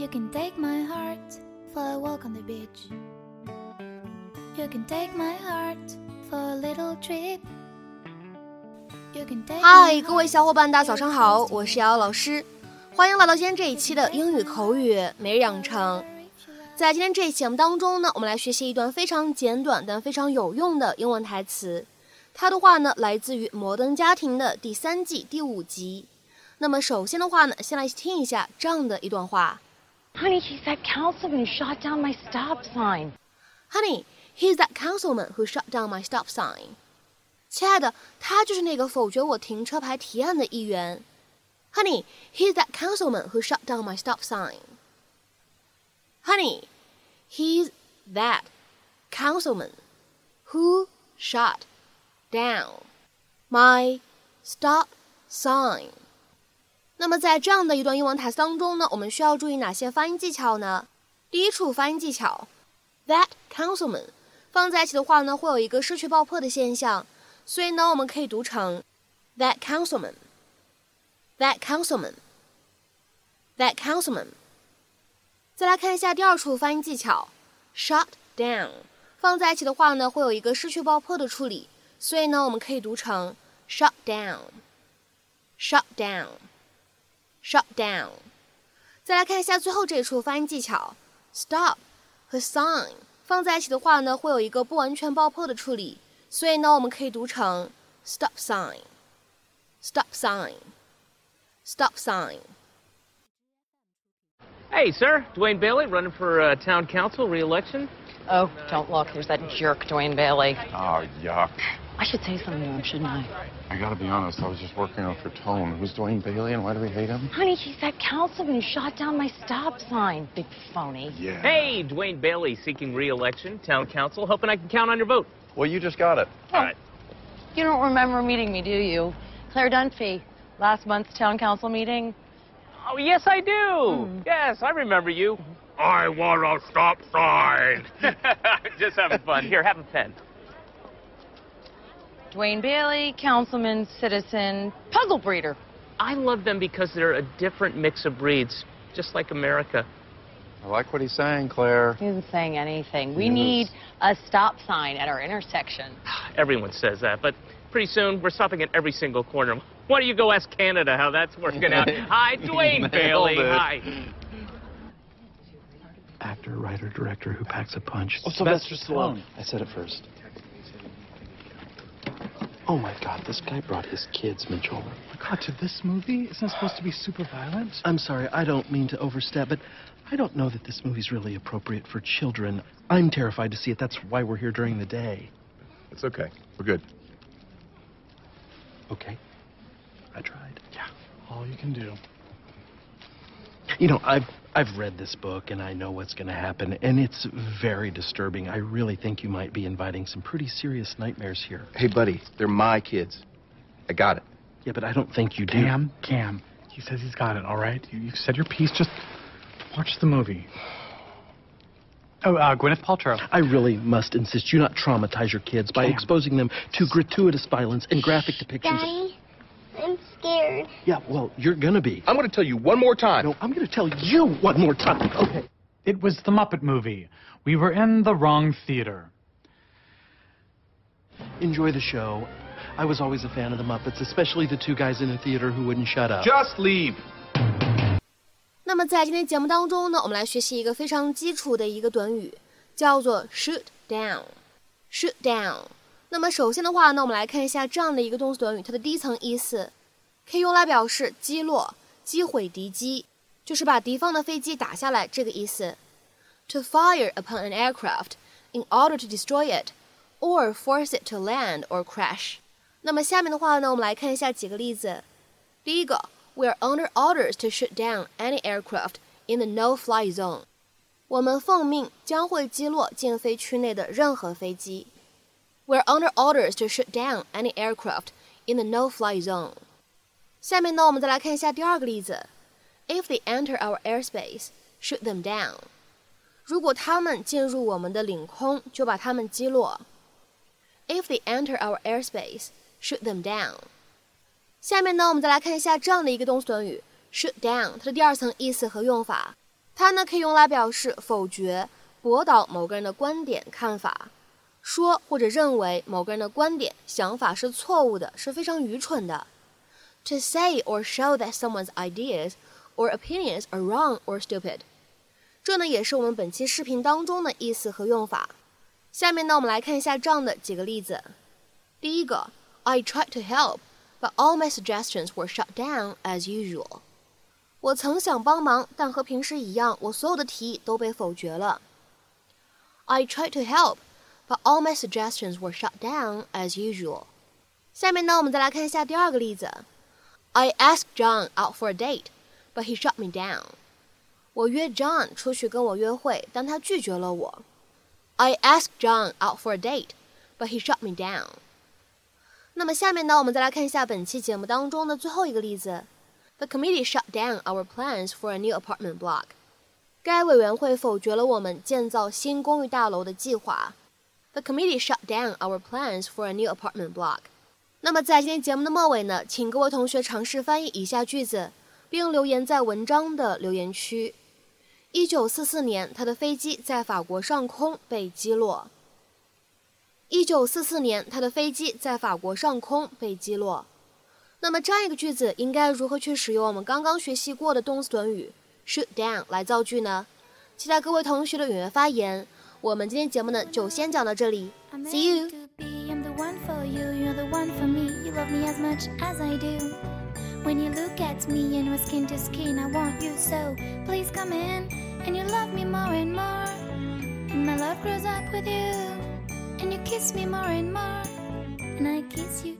You can take my heart for a walk on the beach. You can take my heart for a little trip. You can take 嗨，各位小伙伴，大家早上好，我是瑶瑶老师，欢迎来到今天这一期的英语口语每日养成。在今天这一期节目当中呢，我们来学习一段非常简短但非常有用的英文台词。它的话呢，来自于《摩登家庭》的第三季第五集。那么首先的话呢，先来听一下这样的一段话。Honey, he's that councilman who shot down my stop sign. Honey, he's that councilman who shut down my stop sign. 亲爱的，他就是那个否决我停车牌提案的议员。Honey, he's that councilman who shut down my stop sign. Honey, he's that councilman who shut down my stop sign. 那么在这样的一段英文台词当中呢，我们需要注意哪些发音技巧呢？第一处发音技巧，that councilman 放在一起的话呢，会有一个失去爆破的现象，所以呢，我们可以读成 that councilman，that councilman，that councilman。再来看一下第二处发音技巧，shut down 放在一起的话呢，会有一个失去爆破的处理，所以呢，我们可以读成 shut down，shut down。shut down。再来看一下最后这一处发音技巧，stop 和 sign 放在一起的话呢，会有一个不完全爆破的处理，所以呢，我们可以读成 stop sign，stop sign，stop sign。 Hey, sir. Dwayne Bailey, running for uh, town council re-election. Oh, don't look. There's that jerk, Dwayne Bailey. Oh, yuck. I should say something to him, shouldn't I? I gotta be honest, I was just working off her tone. Who's Dwayne Bailey and why do we hate him? Honey, he's that councilman who shot down my stop sign. Big phony. Yeah. Hey, Dwayne Bailey, seeking re-election, town council. Hoping I can count on your vote. Well, you just got it. All right. You don't remember meeting me, do you? Claire Dunphy. Last month's town council meeting. Oh, yes, I do. Hmm. Yes, I remember you. I want a stop sign. just having fun. Here, have a pen. Dwayne Bailey, councilman, citizen, puggle breeder. I love them because they're a different mix of breeds, just like America. I like what he's saying, Claire. He isn't saying anything. We Yes. need a stop sign at our intersection. Everyone says that, but pretty soon we're stopping at every single corner. Why don't you go ask Canada how that's working out? Hi, Dwayne Bailey. it. Hi. actor, writer, director who packs a punch. Oh, Sylvester Stallone. I said it first. Oh my God, this guy brought his kids, Mitchell. My God, to this movie? Isn't it supposed to be super violent? I'm sorry, I don't mean to overstep, but I don't know that this movie's really appropriate for children. I'm terrified to see it. That's why we're here during the day. It's okay. We're good. Okay. I tried. Yeah, all you can do. You know, I've I've read this book and I know what's going to happen, and it's very disturbing. I really think you might be inviting some pretty serious nightmares here. Hey, buddy, they're my kids. I got it. Yeah, but I don't think you do. Cam, Cam, he says he's got it, all right? You, you've said your piece. Just watch the movie. Oh, uh, Gwyneth Paltrow. I really must insist you not traumatize your kids by Cam. exposing them to gratuitous violence and graphic depictions. Daddy, I'm scared. Yeah, well, you're gonna be. I'm going to tell you one more time. No, I'm gonna tell you one more time. Okay. It was the Muppet movie. We were in the wrong theater. Enjoy the show. I was always a fan of the Muppets, especially the two guys in the theater who wouldn't shut up. Just leave. 那么在今天节目当中呢，我们来学习一个非常基础的一个短语，叫做 shoot down。shoot down。那么首先的话呢，我们来看一下这样的一个动词短语，它的第一层意思 可以用来表示击落、击毁敌机，就是把敌方的飞机打下来这个意思。To fire upon an aircraft in order to destroy it, or force it to land or crash。那么下面的话呢，我们来看一下几个例子。第一个，We are under orders to shoot down any aircraft in the no-fly zone。我们奉命将会击落禁飞区内的任何飞机。We are under orders to shoot down any aircraft in the no-fly zone。下面呢，我们再来看一下第二个例子。If they enter our airspace, shoot them down。如果他们进入我们的领空，就把他们击落。If they enter our airspace, shoot them down。下面呢，我们再来看一下这样的一个动词短语 shoot down，它的第二层意思和用法。它呢可以用来表示否决、驳倒某个人的观点、看法，说或者认为某个人的观点、想法是错误的，是非常愚蠢的。To say or show that someone's ideas or opinions are wrong or stupid，这呢也是我们本期视频当中的意思和用法。下面呢，我们来看一下这样的几个例子。第一个，I tried to help, but all my suggestions were shut down as usual。我曾想帮忙，但和平时一样，我所有的提议都被否决了。I tried to help, but all my suggestions were shut down as usual。下面呢，我们再来看一下第二个例子。 I asked John out for a date, but he shut me down。我约 John 出去跟我约会，但他拒绝了我。I asked John out for a date, but he shut me down。那么下面呢，我们再来看一下本期节目当中的最后一个例子。The committee shut down our plans for a new apartment block。该委员会否决了我们建造新公寓大楼的计划。The committee shut down our plans for a new apartment block。 那么在今天节目的末尾呢，请各位同学尝试翻译以下句子，并留言在文章的留言区。一九四四年，他的飞机在法国上空被击落。一九四四年，他的飞机在法国上空被击落。那么这样一个句子应该如何去使用我们刚刚学习过的动词短语 shoot down 来造句呢？期待各位同学的踊跃发言。我们今天节目呢就先讲到这里，See you。When you look at me and we're skin to skin, I want you so. Please come in, and you love me more and more. And my love grows up with you, and you kiss me more and more. And I kiss you